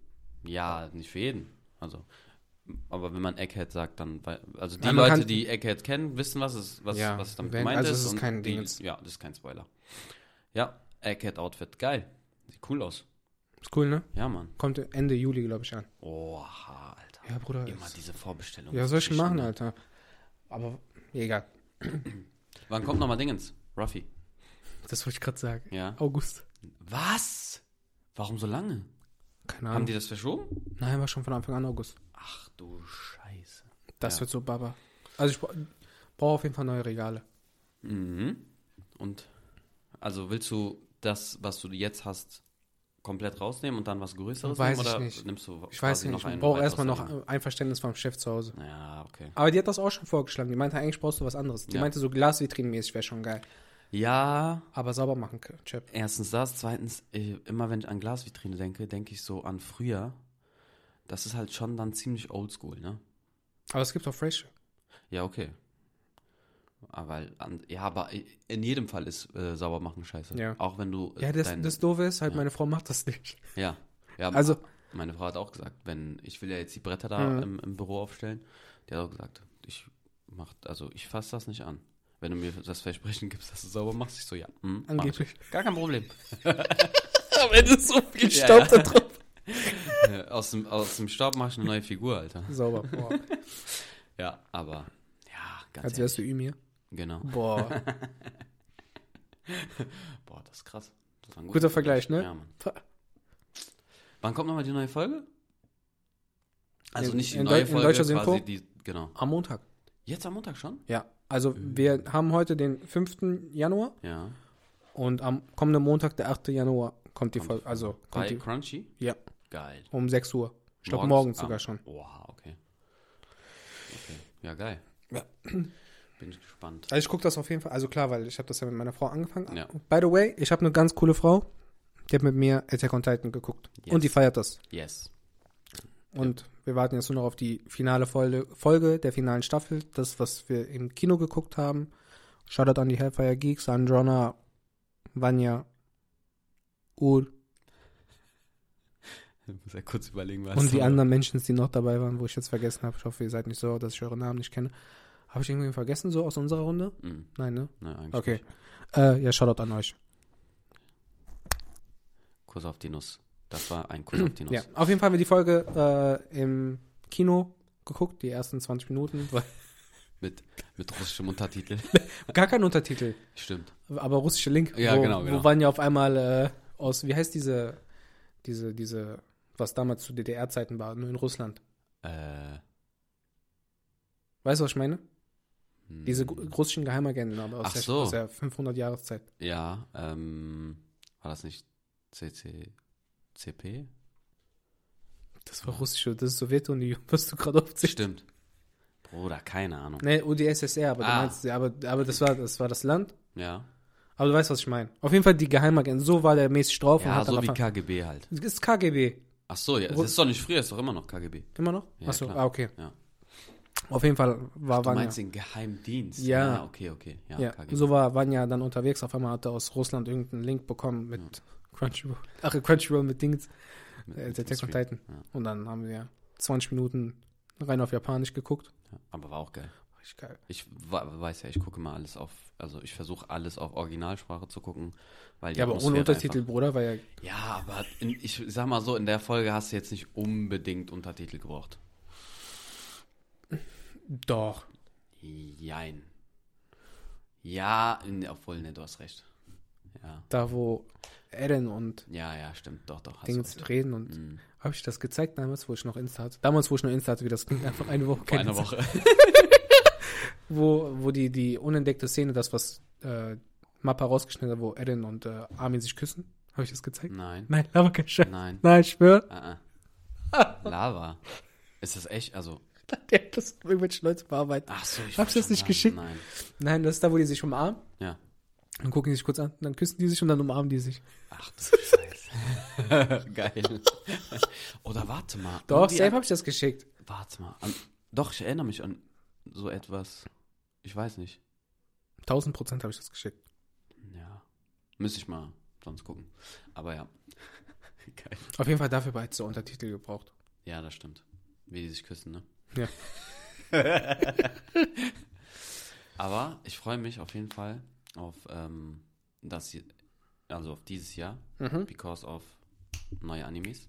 Ja, nicht für jeden. Also, aber wenn man Egghead sagt, dann, also die Ja, Leute, die Egghead kennen, wissen, was es, was, Ja, was damit wenn- gemeint also ist. ist kein die, Dingens. Ja, das ist kein Spoiler. Ja, Egghead-Outfit, geil. Sieht cool aus. Ist cool, ne? Ja, Mann. Kommt Ende Juli, glaube ich, an. Oha, Alter. Ja, Bruder. Immer diese Vorbestellung. Ja, soll ich schon machen, Alter. Aber egal. Wann kommt nochmal Dingens? Ruffy. Das wollte ich gerade sagen. Ja. August. Was? Warum so lange? Keine Haben Ahnung. die das verschoben? Nein, war schon von Anfang an August. Ach du Scheiße. Das Ja. wird so Baba. Also ich bra- brauche auf jeden Fall neue Regale. Mhm. Und also willst du das, was du jetzt hast, komplett rausnehmen und dann was Größeres Weiß nehmen? ich Oder nicht. nimmst du Ich weiß nicht, ich brauche erstmal noch? Einverständnis vom Chef zu Hause. Ja, okay. Aber die hat das auch schon vorgeschlagen. Die meinte, eigentlich brauchst du was anderes. Die Ja. meinte, so Glasvitrinenmäßig wäre schon geil. Ja, Aber sauber machen, Chef. erstens das. Zweitens, äh, immer wenn ich an Glasvitrine denke, denke ich so an früher. Das ist halt schon dann ziemlich oldschool, ne? Aber es gibt auch Fresh. Ja, okay. Aber, an, ja, aber in jedem Fall ist äh, sauber machen scheiße. Ja. Auch wenn du äh, Ja, das, dein, das Doofe ist halt, ja. meine Frau macht das nicht. ja, ja, Also, Meine Frau hat auch gesagt, wenn ich will ja jetzt die Bretter da Mhm. im, im Büro aufstellen, die hat auch gesagt, ich mach, also ich fasse das nicht an. Wenn du mir das Versprechen gibst, dass du sauber machst, ich so, ja, mach ich. angeblich. Gar kein Problem. Am Ende ist so viel Ja, Staub ja. da drauf. Äh, aus, dem, aus dem Staub mach ich eine neue Figur, Alter. Sauber. Boah. Ja, aber, ja, ganz Als wärst du Ymir. Genau. Boah. Boah, das ist krass. Das ein Guter Vergleich, ne? Ja, Mann. Wann kommt nochmal die neue Folge? Also In- nicht die in neue Deu- in Folge, deutscher quasi Synchro? die, genau. Am Montag. Jetzt am Montag schon? Ja. Also, Mhm. wir haben heute den 5. Januar Ja. und am kommenden Montag, der 8. Januar, kommt die Folge. Also, Bei kommt die, Crunchy? Ja. Geil. um 6 Uhr. Ich glaube, Morgens? morgens sogar schon. Oha, okay. Okay. Ja, geil. Ja. Bin ich gespannt. Also, ich gucke das auf jeden Fall. Also, klar, weil ich habe das ja mit meiner Frau angefangen. Ja. By the way, ich habe eine ganz coole Frau. Die hat mit mir Attack on Titan geguckt. Yes. Und die feiert das. Yes. Und wir warten jetzt nur noch auf die finale Folge, Folge der finalen Staffel. Das, was wir im Kino geguckt haben. Shoutout an die Hellfire Geeks, an Jonna, Vanya, Ur Ich muss ja kurz überlegen, was und die anderen Menschen, die noch dabei waren, wo ich jetzt vergessen habe. Ich hoffe, ihr seid nicht so, dass ich eure Namen nicht kenne. Habe ich irgendwie vergessen, so aus unserer Runde? Mhm. Nein, ne? Nein, eigentlich Okay. nicht. Äh, ja, Shoutout an euch. Kuss auf die Nuss. Das war ein Kuss auf die Nuss. Ja, auf jeden Fall haben wir die Folge äh, im Kino geguckt, die ersten 20 Minuten. Mit, mit russischem Untertitel. Gar kein Untertitel, Stimmt. aber russische Link. Ja, wo, genau, genau. Wo waren ja auf einmal äh, aus, wie heißt diese, diese, diese, was damals zu DDR-Zeiten war, nur in Russland. Äh, Weißt du, was ich meine? Diese hm, gu- russischen Geheimagenten, aber aus, Ach der, so. aus der 500-Jahreszeit. Ja, ähm, war das nicht CC, CP? Das war russische, das ist Sowjetunion, was du gerade aufzählst. Stimmt. Bruder, keine Ahnung. Nee, UdSSR, aber du Ah. meinst, aber, aber das war, das war das Land. Ja. Aber du weißt, was ich meine. Auf jeden Fall die Geheimagenten, so war der mäßig drauf und Ja, hat dann so wie KGB halt. Das ist KGB. Ach so, ja, das ist doch nicht früher, ist doch immer noch KGB. Immer noch? Ja, Achso, klar. ah, okay. Ja. Auf jeden Fall war Du Vanya. meinst den Geheimdienst? Ja. Ah, okay, okay. Ja, Ja, so war Vanya dann unterwegs. Auf einmal hat er aus Russland irgendeinen Link bekommen mit Crunchyroll. Ach, Crunchyroll mit Dings, Mit- äh, mit Attack on. Titan. Ja. Und dann haben wir 20 Minuten rein auf Japanisch geguckt. Ja, aber war auch geil. Richtig geil. Ich weiß ja, ich gucke mal alles auf, also ich versuche alles auf Originalsprache zu gucken, weil Ja, aber ohne Untertitel, Bruder, war ja. Einfach, ja, aber in, ich sag mal so, in der Folge hast du jetzt nicht unbedingt Untertitel gebraucht. Doch. Jein. Ja, in, obwohl, ne, du hast recht. Ja, Da, wo Eren und ja, ja, stimmt, doch, doch. Dings reden und. Mhm. Habe ich das gezeigt damals, wo ich noch Insta hatte? Damals, wo ich noch Insta hatte, wie das klingt, einfach eine Woche. Vor einer. Woche. Wo, wo die, die unentdeckte Szene, das, was äh, Mappa rausgeschnitten hat, wo Eren und äh, Armin sich küssen. Habe ich das gezeigt? Nein, Nein, aber kein Scheiß. nein. Nein, ich schwör. Ah, ah. Lava. Ist das echt? Also, Der hat das irgendwelche Leute bearbeitet. Ach so, ich Hab's wollte das nicht geschickt? sagen, Nein, das ist da, wo die sich umarmen. Nein. Ja. Dann gucken die sich kurz an, dann küssen die sich und dann umarmen die sich. Ach du Scheiße. Geil. Oder warte mal. Doch, safe habe ich das geschickt. Warte mal. An, doch, ich erinnere mich an so etwas. Ich weiß nicht. 1000 Prozent habe ich das geschickt. Ja. Müsste ich mal sonst gucken. Aber ja. Geil. Auf jeden Fall dafür bereits so Untertitel gebraucht. Ja, das stimmt. Wie die sich küssen, ne? Ja. Aber ich freue mich auf jeden Fall auf ähm, das hier, also auf dieses Jahr, Mhm. because of neue Animes.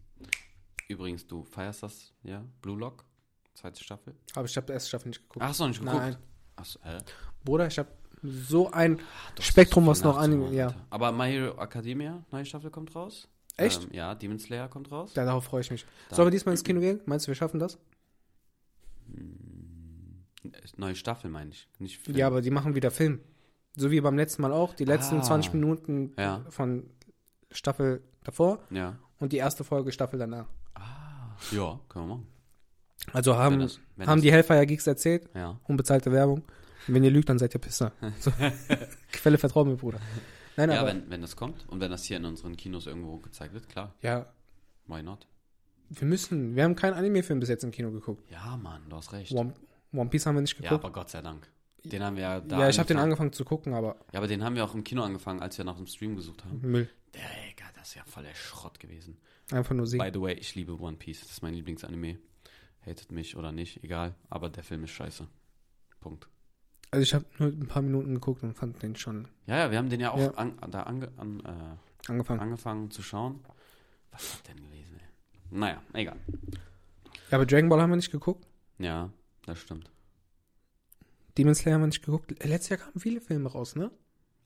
Übrigens, du feierst das, ja? Blue Lock, zweite Staffel. Aber ich habe die erste Staffel nicht geguckt. Ach so, nicht geguckt. Nein. Ach so, hä? Bruder, ich habe so ein hast Spektrum, was noch Anime, ja. Aber My Hero Academia, neue Staffel kommt raus. Echt? Ähm, ja, Demon Slayer kommt raus. Ja, darauf freue ich mich. Dann- Sollen wir diesmal ins Kino gehen? Meinst du, wir schaffen das? Neue Staffel meine ich, nicht Film. Ja, aber die machen wieder Film. So wie beim letzten Mal auch. Die letzten Ah. 20 Minuten Ja. von Staffel davor Ja. und die erste Folge Staffel danach. Ja, können wir machen. Also haben, Wenn das- wenn haben die Hellfire Geeks erzählt, Ja. unbezahlte Werbung. Und wenn ihr lügt, dann seid ihr Pisser. So. Quelle vertrauen mir, Bruder. Nein, Ja, aber wenn, wenn das kommt und wenn das hier in unseren Kinos irgendwo gezeigt wird, klar, ja, why not? wir müssen. Wir haben keinen Anime-Film bis jetzt im Kino geguckt. Ja, Mann, du hast recht. One, One Piece haben wir nicht Ja, geguckt. aber Gott sei Dank. Den haben wir ja da Ja, ich habe den angefangen. angefangen zu gucken, aber Ja, aber den haben wir auch im Kino angefangen, als wir nach dem Stream gesucht haben. Müll. Digga, das ist ja voll der Schrott gewesen. Einfach nur sie. By the way, ich liebe One Piece. Das ist mein Lieblingsanime. Hatet mich oder nicht, egal. Aber der Film ist scheiße. Punkt. Also ich habe nur ein paar Minuten geguckt und fand den schon Ja, ja, wir haben den ja auch Ja. An, da ange, an, äh, angefangen. angefangen zu schauen. Was ist das denn gewesen, ey? Naja, egal. Ja, aber Dragon Ball haben wir nicht geguckt. Ja, das stimmt. Demon Slayer haben wir nicht geguckt. Letztes Jahr kamen viele Filme raus, ne?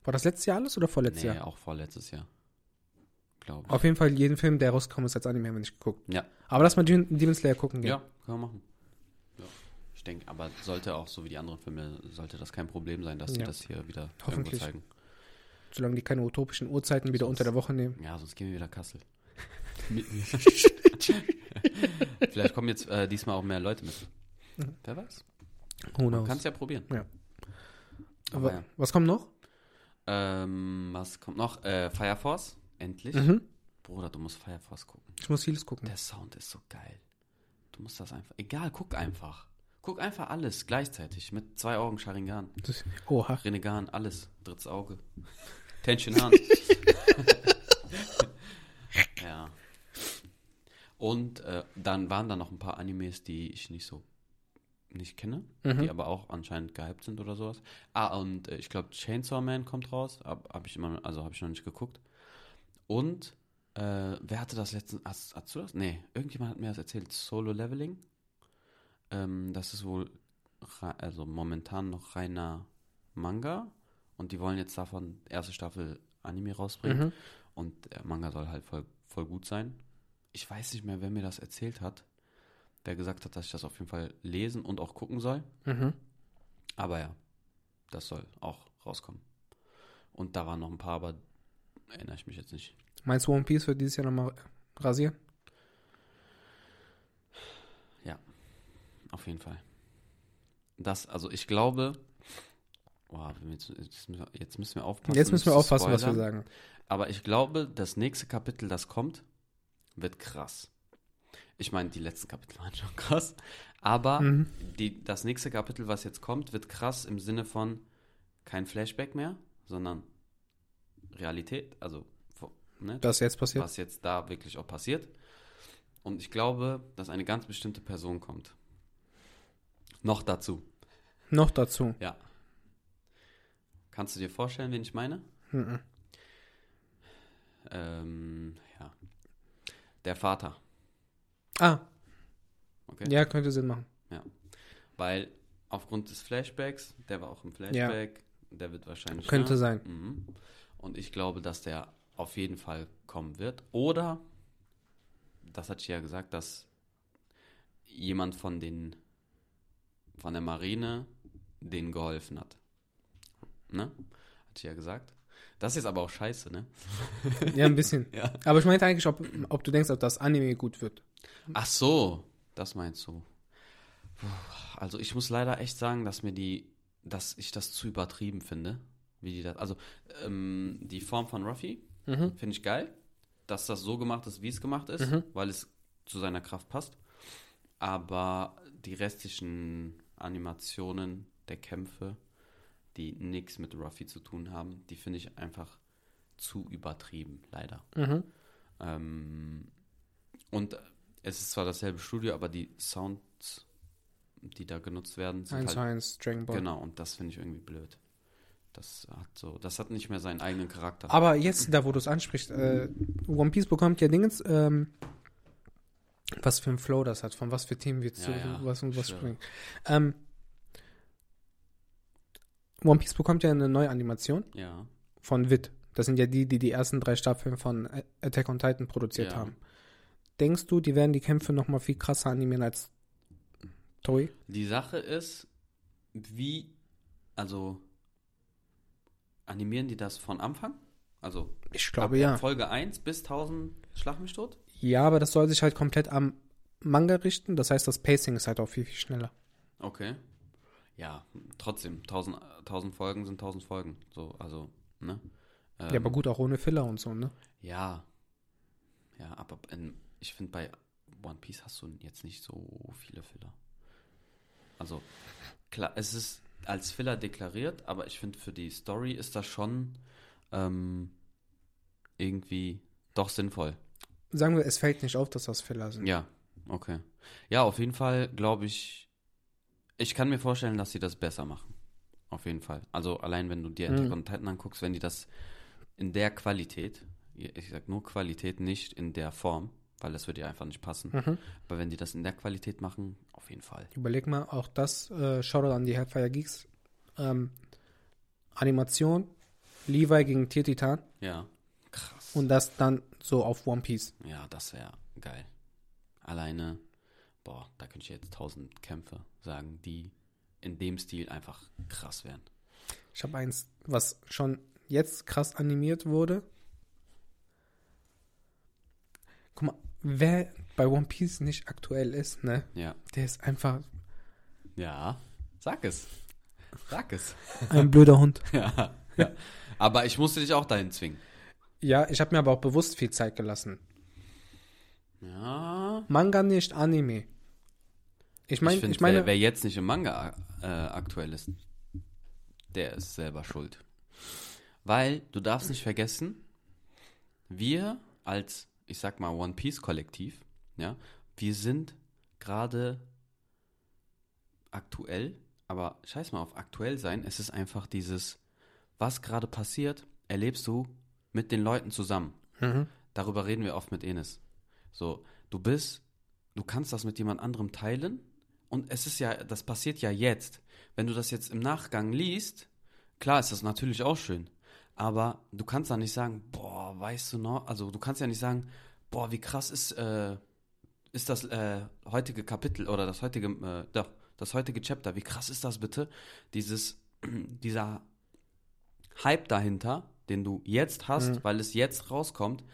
War das letztes Jahr alles oder vorletztes nee, Jahr? auch vorletztes Jahr. Glaube ich. Auf jeden Fall jeden Film, der rausgekommen ist als Anime, haben wir nicht geguckt. Ja. Aber lass mal Demon Slayer gucken gehen. Ja, können wir machen. Ja. Ich denke, aber sollte auch so wie die anderen Filme, sollte das kein Problem sein, dass die Ja. das hier wieder Hoffentlich. zeigen. Solange die keine utopischen Uhrzeiten wieder Sonst- unter der Woche nehmen. Ja, sonst gehen wir wieder Kassel. Vielleicht kommen jetzt äh, diesmal auch mehr Leute mit. Mhm. Wer weiß? Who knows? es ja probieren. Ja. Aber Aber ja. was kommt noch? Ähm, was kommt noch? Äh, Fire Force, endlich. Mhm. Bruder, du musst Fire Force gucken. Ich muss vieles gucken. Der Sound ist so geil. Du musst das einfach. Egal, guck einfach. Guck einfach alles gleichzeitig. Mit zwei Augen Sharingan. Das, oha. Renegan, alles. Drittes Auge. Tension Han. ja. Und äh, dann waren da noch ein paar Animes, die ich nicht so nicht kenne, Mhm. die aber auch anscheinend gehypt sind oder sowas. Ah, und äh, ich glaube Chainsaw Man kommt raus, habe hab ich immer, also habe ich noch nicht geguckt. Und äh, wer hatte das letztens? Hast, hast du das? Nee, irgendjemand hat mir das erzählt. Solo Leveling. Ähm, das ist wohl also momentan noch reiner Manga und die wollen jetzt davon erste Staffel Anime rausbringen Mhm. und der Manga soll halt voll, voll gut sein. Ich weiß nicht mehr, wer mir das erzählt hat, der gesagt hat, dass ich das auf jeden Fall lesen und auch gucken soll. Mhm. Aber ja, das soll auch rauskommen. Und da waren noch ein paar, aber erinnere ich mich jetzt nicht. Meinst du One Piece wird dieses Jahr nochmal rasieren? Auf jeden Fall. Das, also ich glaube, wir jetzt, müssen wir, aufpassen. Jetzt müssen wir aufpassen, was wir sagen. Aber ich glaube, das nächste Kapitel, das kommt, wird krass. Ich meine, die letzten Kapitel waren schon krass. Aber Mhm. die, das nächste Kapitel, was jetzt kommt, wird krass im Sinne von kein Flashback mehr, sondern Realität. Also, ne, Was jetzt passiert? was jetzt da wirklich auch passiert. Und ich glaube, dass eine ganz bestimmte Person kommt. Noch dazu. Noch dazu. Ja. Kannst du dir vorstellen, wen ich meine? Mhm. Ähm, ja. Der Vater. Ah, Okay. ja, könnte Sinn machen. Weil aufgrund des Flashbacks, der war auch im Flashback, der wird wahrscheinlich. Könnte ne? sein. Mhm. Und ich glaube, dass der auf jeden Fall kommen wird. Oder, das hatte ich ja gesagt, dass jemand von den von der Marine denen geholfen hat. Ne? Hatte ich ja gesagt. Das ist jetzt aber auch scheiße, ne? Ja, ein bisschen. Ja. Aber ich meinte eigentlich, ob, ob du denkst, ob das Anime gut wird. Ach so, das meinst du. Also ich muss leider echt sagen, dass mir die, dass ich das zu übertrieben finde, wie die das. Also ähm, die Form von Ruffy Mhm. finde ich geil, dass das so gemacht ist, wie es gemacht ist, Mhm. weil es zu seiner Kraft passt. Aber die restlichen Animationen der Kämpfe, die nichts mit Ruffy zu tun haben, die finde ich einfach zu übertrieben, leider. Mhm. Ähm, und es ist zwar dasselbe Studio, aber die Sounds, die da genutzt werden, sind 1 halt 1 Dragon Ball. genau. Und das finde ich irgendwie blöd. Das hat so, das hat nicht mehr seinen eigenen Charakter. Aber jetzt, da wo du es ansprichst, äh, One Piece bekommt ja Dingens, ähm, was für ein Flow das hat, von was für Themen wir zu, Ja, ja, was und was schwöre. springen. Ähm, One Piece bekommt ja eine neue Animation ja, von Wit. Das sind ja die, die die ersten drei Staffeln von Attack on Titan produziert haben. Denkst du, die werden die Kämpfe noch mal viel krasser animieren als Toei? die Sache ist, wie, also animieren die das von Anfang? Also Ich glaube ja. Folge 1 bis 1000 Schlag mich tot? Ja, aber das soll sich halt komplett am Manga richten. Das heißt, das Pacing ist halt auch viel, viel schneller. Okay. Ja, trotzdem, 1000, 1000 Folgen sind 1000 Folgen. So, also, ne? Ähm, ja, aber gut, auch ohne Filler und so, ne? Ja. Ja, aber in, ich finde, bei One Piece hast du jetzt nicht so viele Filler. Also, klar, es ist als Filler deklariert, aber ich finde, für die Story ist das schon ähm, irgendwie doch sinnvoll. Sagen wir, es fällt nicht auf, dass das Filler sind. Ja, okay. Ja, auf jeden Fall glaube ich, ich kann mir vorstellen, dass sie das besser machen. Auf jeden Fall. Also allein wenn du dir Mhm. Attack on Titan anguckst, wenn die das in der Qualität, ich sag nur Qualität, nicht in der Form, weil das würde ja einfach nicht passen. Mhm. Aber wenn die das in der Qualität machen, auf jeden Fall. Überleg mal, auch das, äh, Shoutout an die Hellfire Geeks. Ähm, Animation, Levi gegen Tier Titan Ja. Krass. und das dann so auf One Piece. ja, das wäre geil. Alleine, boah, da könnte ich jetzt tausend Kämpfe sagen, die in dem Stil einfach krass wären. Ich habe eins, was schon jetzt krass animiert wurde. Guck mal, wer bei One Piece nicht aktuell ist, ne, Ja. der ist einfach Ja. Sag es. Sag es. ein blöder Hund. Ja, ja. Aber ich musste dich auch dahin zwingen. Ja, ich habe mir aber auch bewusst viel Zeit gelassen. Ja. Manga nicht, Anime. Ich meine, ich, ich, find, meine, wer, wer jetzt nicht im Manga äh, aktuell ist, der ist selber schuld. Weil du darfst nicht vergessen, wir als, ich sag mal, One Piece Kollektiv, ja, wir sind gerade aktuell, aber scheiß mal auf aktuell sein, es ist einfach dieses, was gerade passiert, erlebst du mit den Leuten zusammen. mhm. Darüber reden wir oft mit Enes. So, du bist, du kannst das mit jemand anderem teilen und es ist ja, das passiert ja jetzt. Wenn du das jetzt im Nachgang liest, klar ist das natürlich auch schön, aber du kannst dann nicht sagen, boah, weißt du noch, also du kannst ja nicht sagen, boah, wie krass ist, äh, ist das äh, heutige Kapitel oder das heutige, äh, doch, das heutige Chapter, wie krass ist das bitte? Dieses, dieser Hype dahinter, den du jetzt hast, Mhm. weil es jetzt rauskommt,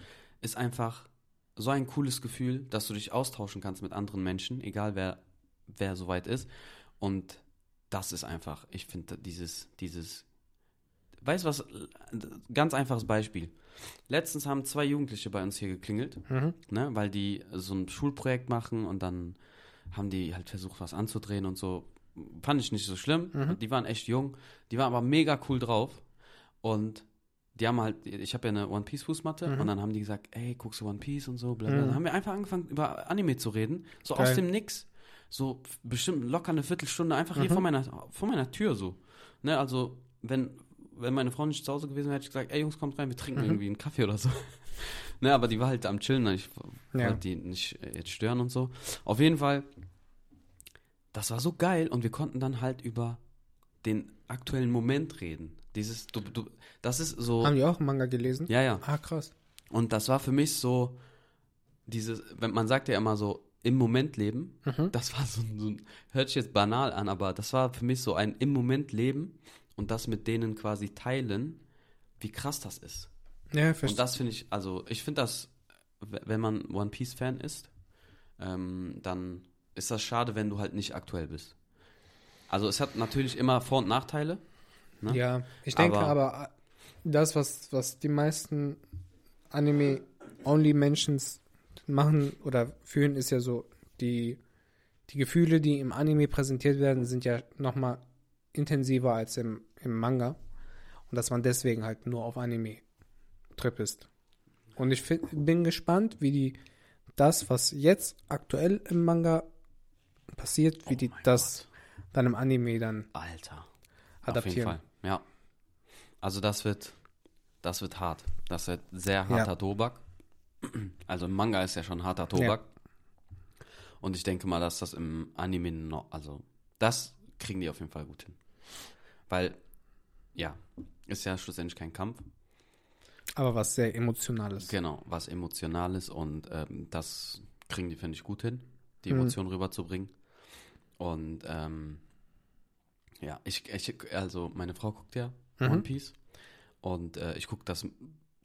ist einfach so ein cooles Gefühl, dass du dich austauschen kannst mit anderen Menschen, egal wer, wer soweit ist. Und das ist einfach, ich finde dieses, dieses, weißt du was, ganz einfaches Beispiel. Letztens haben zwei Jugendliche bei uns hier geklingelt, Mhm. ne, weil die so ein Schulprojekt machen und dann haben die halt versucht, was anzudrehen und so. Fand ich nicht so schlimm. Mhm. Die waren echt jung, die waren aber mega cool drauf. Und die haben halt, ich habe ja eine One Piece Fußmatte Mhm. und dann haben die gesagt, ey, guckst du One Piece und so, bla bla. Mhm. Dann haben wir einfach angefangen, über Anime zu reden. So Geil. aus dem Nix. So bestimmt locker eine Viertelstunde, einfach hier Mhm. vor meiner, vor meiner Tür so. Ne, also, wenn, wenn meine Frau nicht zu Hause gewesen wäre, hätte ich gesagt, ey Jungs, kommt rein, wir trinken Mhm. irgendwie einen Kaffee oder so. ne, aber die war halt am Chillen, ich Ja. wollte die nicht äh, jetzt stören und so. Auf jeden Fall, das war so geil und wir konnten dann halt über den aktuellen Moment reden. Dieses, du, du, das ist so. Haben die auch Manga gelesen? Ja, ja. Ah, krass. Und das war für mich so, dieses, wenn man sagt ja immer so, im Moment leben, Mhm. das war so, so hört sich jetzt banal an, aber das war für mich so ein im Moment leben und das mit denen quasi teilen, wie krass das ist. Ja, Und verstehe. das finde ich, also ich finde das, wenn man One Piece Fan ist, ähm, dann ist das schade, wenn du halt nicht aktuell bist. Also es hat natürlich immer Vor- und Nachteile. Ne? Ja, ich denke Aber- aber, das, was, was die meisten Anime-Only-Menschen machen oder fühlen, ist ja so, die, die Gefühle, die im Anime präsentiert werden, sind ja nochmal intensiver als im, im Manga. Und dass man deswegen halt nur auf Anime-Trip ist. Und ich find, bin gespannt, wie die das, was jetzt aktuell im Manga passiert, wie die Oh mein das Gott. dann im Anime dann Alter. Auf jeden adaptieren. Fall. Ja. Also das wird, das wird hart. Das wird sehr harter Ja. Tobak. Also im Manga ist ja schon harter Tobak. Und ich denke mal, dass das im Anime noch, also das kriegen die auf jeden Fall gut hin. Weil, ja, ist ja schlussendlich kein Kampf. Aber was sehr Emotionales. Genau, was Emotionales und ähm, das kriegen die, finde ich, gut hin, die Mhm. Emotionen rüberzubringen. Und ähm, ja, ich, ich, also meine Frau guckt ja Mhm. One Piece und äh, ich gucke das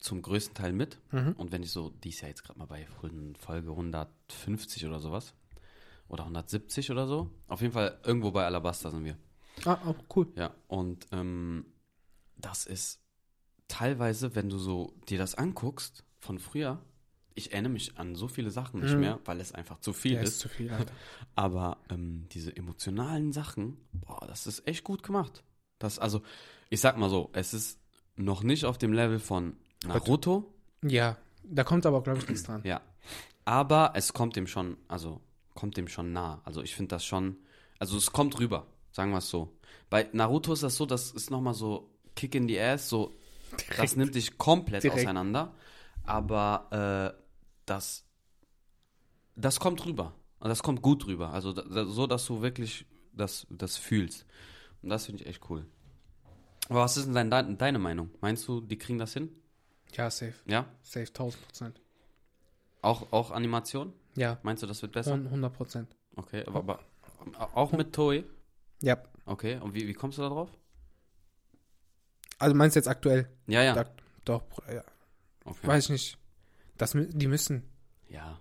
zum größten Teil mit. Mhm. Und wenn ich so, die ist ja jetzt gerade mal bei Folge 150 oder sowas. Oder 170 oder so. Auf jeden Fall irgendwo bei Alabasta sind wir. Ah, auch cool. Ja, und ähm, das ist teilweise, wenn du so dir das anguckst von früher, ich erinnere mich an so viele Sachen nicht Mhm. mehr, weil es einfach zu viel Ja, ist ist. zu viel. Aber ähm, diese emotionalen Sachen, boah, das ist echt gut gemacht. Das, also, ich sag mal so, es ist noch nicht auf dem Level von Naruto, Ja, da kommt aber, glaube ich, nichts dran. ja. Aber es kommt dem schon, also kommt dem schon nah. Also ich finde das schon, also es kommt rüber, sagen wir es so. Bei Naruto ist das so, das ist nochmal so Kick in the Ass, so, das nimmt dich komplett Direkt. auseinander. Aber äh, das, das kommt rüber. Und das kommt gut rüber. Also da, da, so, dass du wirklich das, das fühlst. Und das finde ich echt cool. Aber was ist denn dein, dein, deine Meinung? Meinst du, die kriegen das hin? Ja, safe. Ja? Safe, 1000 Prozent. Auch, auch Animation? Ja, Meinst du, das wird besser? 100 Prozent. Okay, aber, aber auch mit Toei? Ja. Okay, und wie, wie kommst du da drauf? Also meinst du jetzt aktuell? Ja, ja. Da, doch, Bruder, ja. Okay. Weiß ich nicht. Das, die müssen. Ja.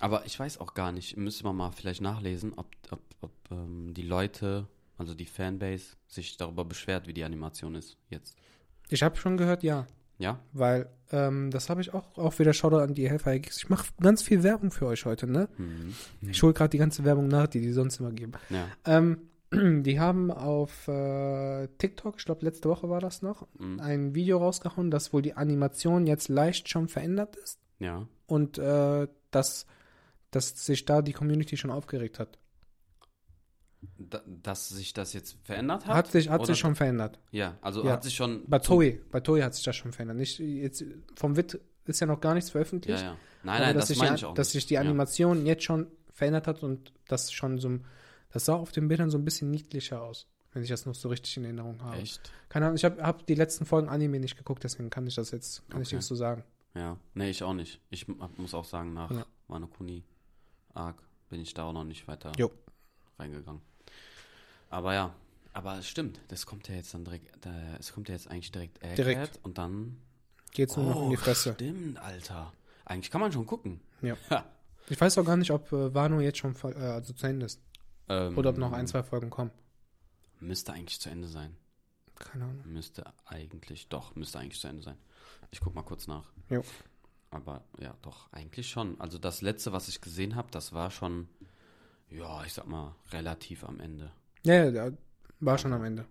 Aber ich weiß auch gar nicht, müsste man mal vielleicht nachlesen, ob, ob, ob ähm, die Leute, also die Fanbase, sich darüber beschwert, wie die Animation ist jetzt. Ich habe schon gehört, ja. Ja? Weil, ähm, das habe ich auch, auch wieder Shoutout an die Helfer. Ich mache ganz viel Werbung für euch heute, ne? Mhm. Ich hole gerade die ganze Werbung nach, die die sonst immer geben. Ja. Ähm, die haben auf äh, TikTok, ich glaube letzte Woche war das noch, Mhm. ein Video rausgehauen, dass wohl die Animation jetzt leicht schon verändert ist Ja. und äh, dass, dass sich da die Community schon aufgeregt hat. Da, dass sich das jetzt verändert hat? Hat, sich, hat Oder- sich schon verändert. Ja, also Ja. hat sich schon. Bei Toei, bei Toei hat sich das schon verändert. Nicht, jetzt, vom WIT ist ja noch gar nichts Ja, veröffentlicht. ja. Nein, aber nein, dass das sich meine die, ich auch Dass sich die Ja. Animation jetzt schon verändert hat und das schon so, ein- das sah auf den Bildern so ein bisschen niedlicher aus, wenn ich das noch so richtig in Erinnerung habe. Echt? Keine Ahnung, ich habe hab die letzten Folgen Anime nicht geguckt, deswegen kann ich das jetzt, kann ich Okay. nichts so sagen. Ja. Nee, ich auch nicht. Ich muss auch sagen, nach Ja. Wano Kuni Arc bin ich da auch noch nicht weiter Jo. reingegangen. Aber ja, aber es stimmt, das kommt ja jetzt dann direkt, es kommt ja jetzt eigentlich direkt Egghead Direkt. und dann. Geht's nur noch in die Fresse. Stimmt, Alter. Eigentlich kann man schon gucken. Ja. Ich weiß auch gar nicht, ob äh, Wano jetzt schon äh, also zu Ende ist. Ähm, Oder ob noch ein, zwei Folgen kommen. Müsste eigentlich zu Ende sein. Keine Ahnung. Müsste eigentlich, doch, müsste eigentlich zu Ende sein. Ich guck mal kurz nach. Jo. Aber ja, doch, eigentlich schon. Also das letzte, was ich gesehen habe, das war schon, ja, ich sag mal, relativ am Ende. Ja, ja, war schon am Ende.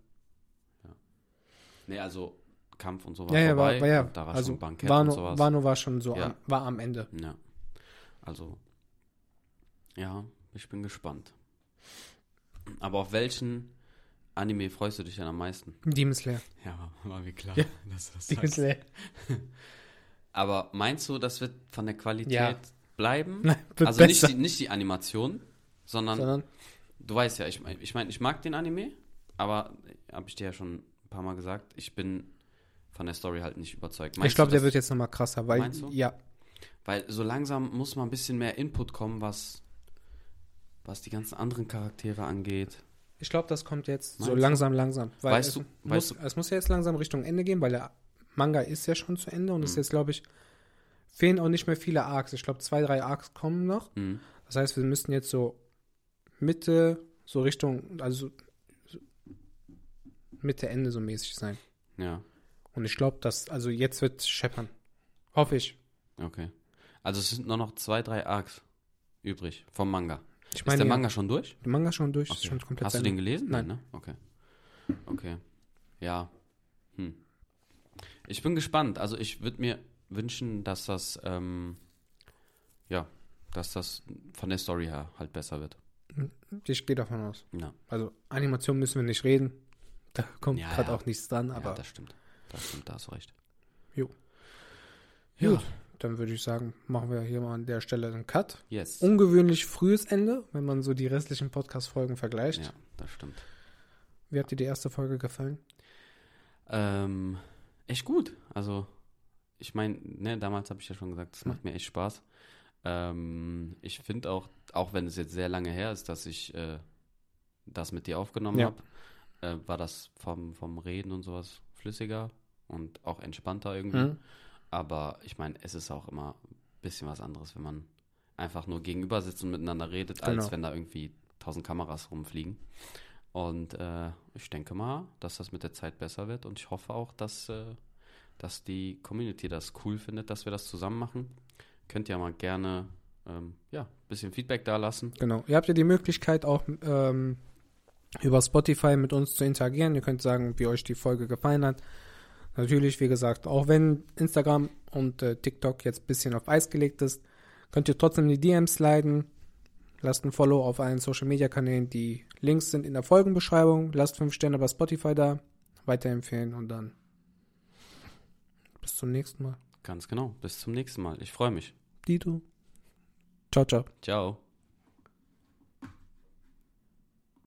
Nee, also Kampf und so war Ja, ja, vorbei. war, war ja. Da war also schon Bankett Wano, und sowas. Wano war schon so, Ja. am, war am Ende. Ja. Also, ja, ich bin gespannt. Aber auf welchen Anime freust du dich denn am meisten? Demon Slayer. Ja, war wie klar. Ja, dass du das Demon. Slayer. Aber meinst du, das wird von der Qualität Ja. bleiben? Nein, also nicht die, nicht die Animation, sondern, Sondern, du weißt ja, ich meine, ich, mein, ich mag den Anime, aber habe ich dir ja schon ein paar Mal gesagt, ich bin von der Story halt nicht überzeugt. Meinst ich glaube, der wird jetzt nochmal krasser, weil, Meinst du? ja, Weil so langsam muss mal ein bisschen mehr Input kommen, was, was die ganzen anderen Charaktere angeht. ich glaube, das kommt jetzt so Meinst du? langsam, langsam. Weil Weißt es, du- muss, weißt du- es muss ja jetzt langsam Richtung Ende gehen, weil der Manga ist ja schon zu Ende und es Mhm. ist jetzt, glaube ich, fehlen auch nicht mehr viele Arcs. Ich glaube, zwei, drei Arcs kommen noch. Hm. Das heißt, wir müssten jetzt so Mitte, so Richtung, also so Mitte, Ende so mäßig sein. Ja, Und ich glaube, dass, also jetzt wird scheppern. Hoffe ich. okay. Also es sind nur noch zwei, drei Arcs übrig vom Manga. Ich ist meine, der ja, Manga schon durch? der Manga schon durch, ist Okay. schon komplett Hast du den gelesen? Nein. ne? Okay. Okay. Ja. Hm. Ich bin gespannt. Also ich würde mir wünschen, dass das, ähm, ja, dass das von der Story her halt besser wird. Ich gehe davon aus. Ja, Also Animation müssen wir nicht reden. Da kommt Ja, gerade ja. auch nichts dran, aber aber ja, das stimmt. Das stimmt, da hast du recht. Jo. Ja. Gut. Dann würde ich sagen, machen wir hier mal an der Stelle einen Cut. Yes. Ungewöhnlich frühes Ende, wenn man so die restlichen Podcast-Folgen vergleicht. Ja, das stimmt. Wie hat dir die erste Folge gefallen? Ähm, echt gut. Also, ich meine, ne, damals habe ich ja schon gesagt, es macht mir echt Spaß. Ähm, ich finde auch, auch wenn es jetzt sehr lange her ist, dass ich äh, das mit dir aufgenommen Ja. habe, äh, war das vom, vom Reden und sowas flüssiger und auch entspannter irgendwie. Mhm. Aber ich meine, es ist auch immer ein bisschen was anderes, wenn man einfach nur gegenüber sitzt und miteinander redet, als Genau. wenn da irgendwie tausend Kameras rumfliegen. Und äh, ich denke mal, dass das mit der Zeit besser wird und ich hoffe auch, dass, äh, dass die Community das cool findet, dass wir das zusammen machen. Könnt ihr mal gerne ähm, ja, ein bisschen Feedback da lassen. Genau. Ihr habt ja die Möglichkeit auch ähm, über Spotify mit uns zu interagieren. Ihr könnt sagen, wie euch die Folge gefallen hat. Natürlich, wie gesagt, auch wenn Instagram und äh, TikTok jetzt ein bisschen auf Eis gelegt ist, könnt ihr trotzdem die DMs leiten. Lasst ein Follow auf allen Social Media Kanälen. Die Links sind in der Folgenbeschreibung. Lasst fünf Sterne bei Spotify da. Weiterempfehlen und dann bis zum nächsten Mal. Ganz genau. Bis zum nächsten Mal. Ich freue mich. Dito. Ciao, ciao. Ciao.